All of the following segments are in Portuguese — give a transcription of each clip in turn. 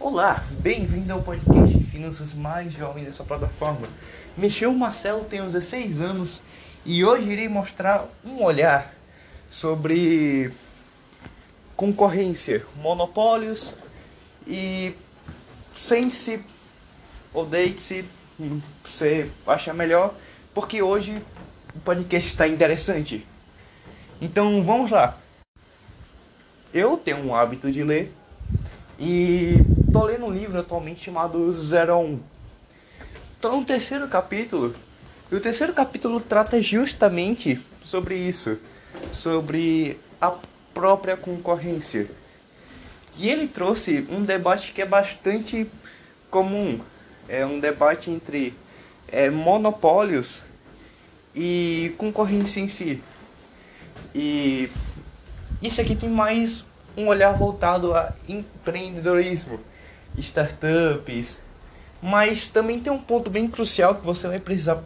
Olá, bem-vindo ao podcast de finanças mais jovem dessa plataforma. Mexeu Marcelo, tenho 16 anos e hoje irei mostrar um olhar sobre concorrência, monopólios e sente-se ou deite-se, você acha melhor, porque hoje o podcast está interessante. Então vamos lá. Eu tenho um hábito de ler e tô lendo um livro atualmente chamado 01. Então no terceiro capítulo, e o terceiro capítulo trata justamente sobre isso, sobre a própria concorrência. E ele trouxe um debate que é bastante comum, é um debate entre é, monopólios e concorrência em si. E isso aqui tem mais um olhar voltado a empreendedorismo, startups, mas também tem um ponto bem crucial que você vai precisar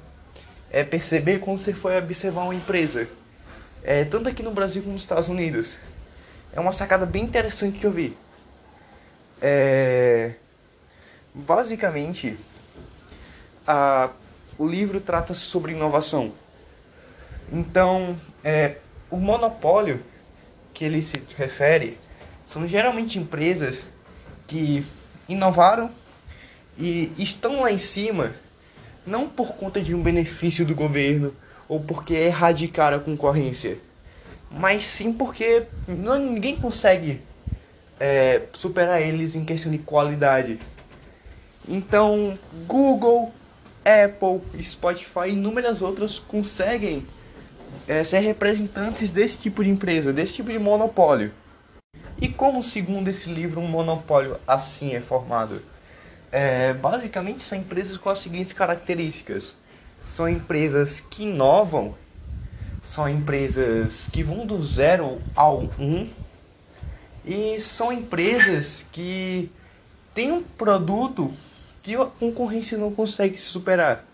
é, perceber quando você for observar uma empresa, é, tanto aqui no Brasil como nos Estados Unidos. É uma sacada bem interessante que eu vi. É, basicamente, a, o livro trata sobre inovação. Então, é, o monopólio que ele se refere são geralmente empresas que inovaram e estão lá em cima não por conta de um benefício do governo ou porque erradicar a concorrência, mas sim porque ninguém consegue é, superar eles em questão de qualidade. Então, Google, Apple, Spotify e inúmeras outras conseguem é, ser representantes desse tipo de empresa, desse tipo de monopólio. E como, segundo esse livro, um monopólio assim é formado? É, basicamente são empresas com as seguintes características: são empresas que inovam, são empresas que vão do zero ao um, e são empresas que têm um produto que a concorrência não consegue se superar.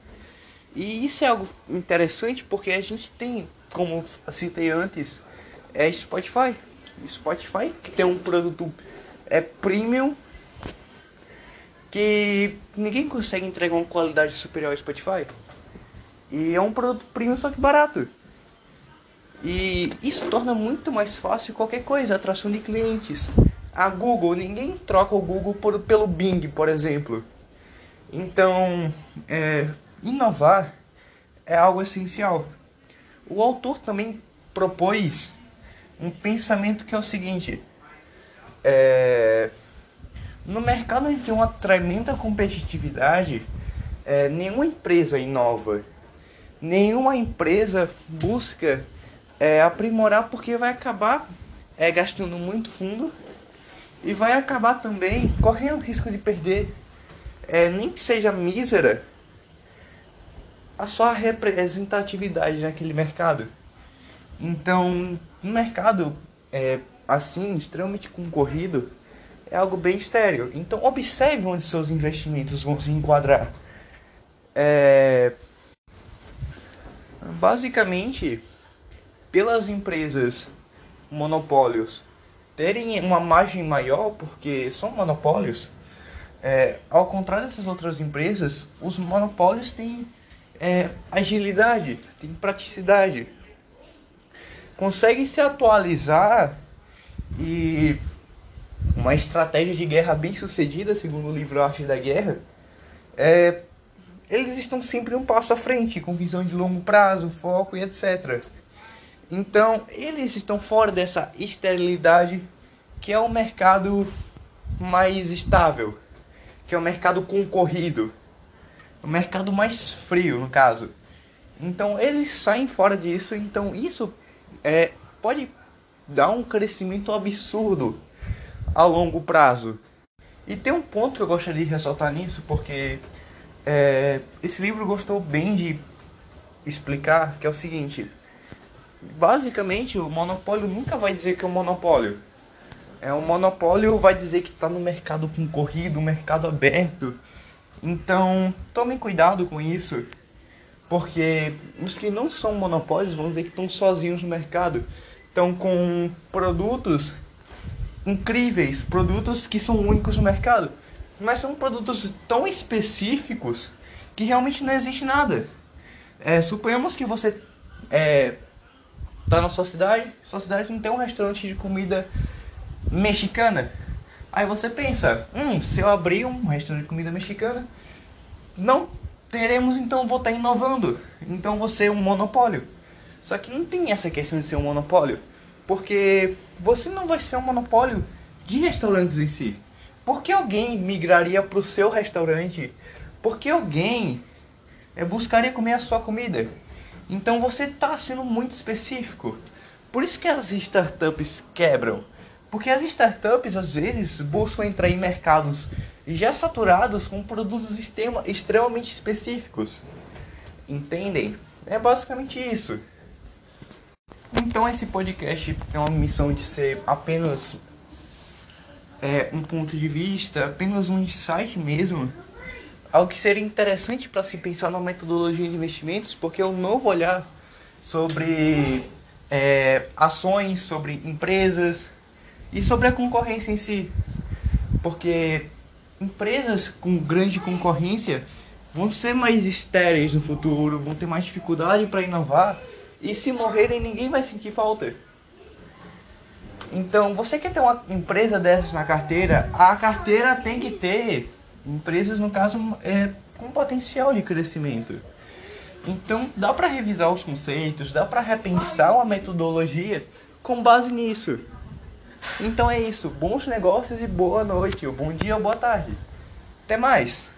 E isso é algo interessante porque a gente tem, como citei antes, é Spotify. Spotify que tem um produto é premium que ninguém consegue entregar uma qualidade superior ao Spotify. E é um produto premium só que barato. E isso torna muito mais fácil qualquer coisa, atração de clientes. A Google, ninguém troca o Google por, pelo Bing, por exemplo. Então, é, inovar é algo essencial. O autor também propôs um pensamento que é o seguinte: é, no mercado onde tem uma tremenda competitividade, é, nenhuma empresa inova, nenhuma empresa busca é, aprimorar porque vai acabar é, gastando muito fundo e vai acabar também correndo risco de perder, é, nem que seja mísera, a sua representatividade naquele mercado. Então, no mercado é, assim, extremamente concorrido, é algo bem estéreo. Então, observe onde seus investimentos vão se enquadrar. É... Basicamente, pelas empresas monopólios terem uma margem maior, porque são monopólios, é, ao contrário dessas outras empresas, os monopólios têm é, agilidade, têm praticidade, conseguem se atualizar e uma estratégia de guerra bem sucedida, segundo o livro Arte da Guerra, é, eles estão sempre um passo à frente, com visão de longo prazo, foco e etc. Então, eles estão fora dessa esterilidade que é o um mercado mais estável, que é o um mercado concorrido, o um mercado mais frio, no caso. Então, eles saem fora disso, então isso é, pode dar um crescimento absurdo a longo prazo. E tem um ponto que eu gostaria de ressaltar nisso, porque é, esse livro gostou bem de explicar, que é o seguinte. Basicamente, o monopólio nunca vai dizer que é um monopólio. É um monopólio vai dizer que está no mercado concorrido, mercado aberto. Então, tomem cuidado com isso, porque os que não são monopólios vão dizer que estão sozinhos no mercado, estão com produtos incríveis, produtos que são únicos no mercado. mas são produtos tão específicos que realmente não existe nada. É, suponhamos que você é, tá na sua cidade, sua cidade não tem um restaurante de comida mexicana. Aí você pensa, hum, se eu abrir um restaurante de comida mexicana, não teremos então vou estar inovando. Então você é um monopólio. Só que não tem essa questão de ser um monopólio, porque você não vai ser um monopólio de restaurantes em si. Por que alguém migraria para o seu restaurante? Por que alguém é, buscaria comer a sua comida? Então você está sendo muito específico. Por isso que as startups quebram. Porque as startups às vezes buscam entrar em mercados já saturados com produtos extrema, extremamente específicos. Entendem? É basicamente isso. Então esse podcast é uma missão de ser apenas é, um ponto de vista, apenas um insight mesmo. Algo que seria interessante para se pensar na metodologia de investimentos, porque é um novo olhar sobre é, ações, sobre empresas e sobre a concorrência em si. Porque empresas com grande concorrência vão ser mais estéreis no futuro, vão ter mais dificuldade para inovar e se morrerem ninguém vai sentir falta. Então, você quer ter uma empresa dessas na carteira? A carteira tem que ter empresas, no caso, é, com potencial de crescimento. Então, dá para revisar os conceitos, dá para repensar uma metodologia com base nisso. Então é isso. Bons negócios e boa noite, ou bom dia ou boa tarde. Até mais!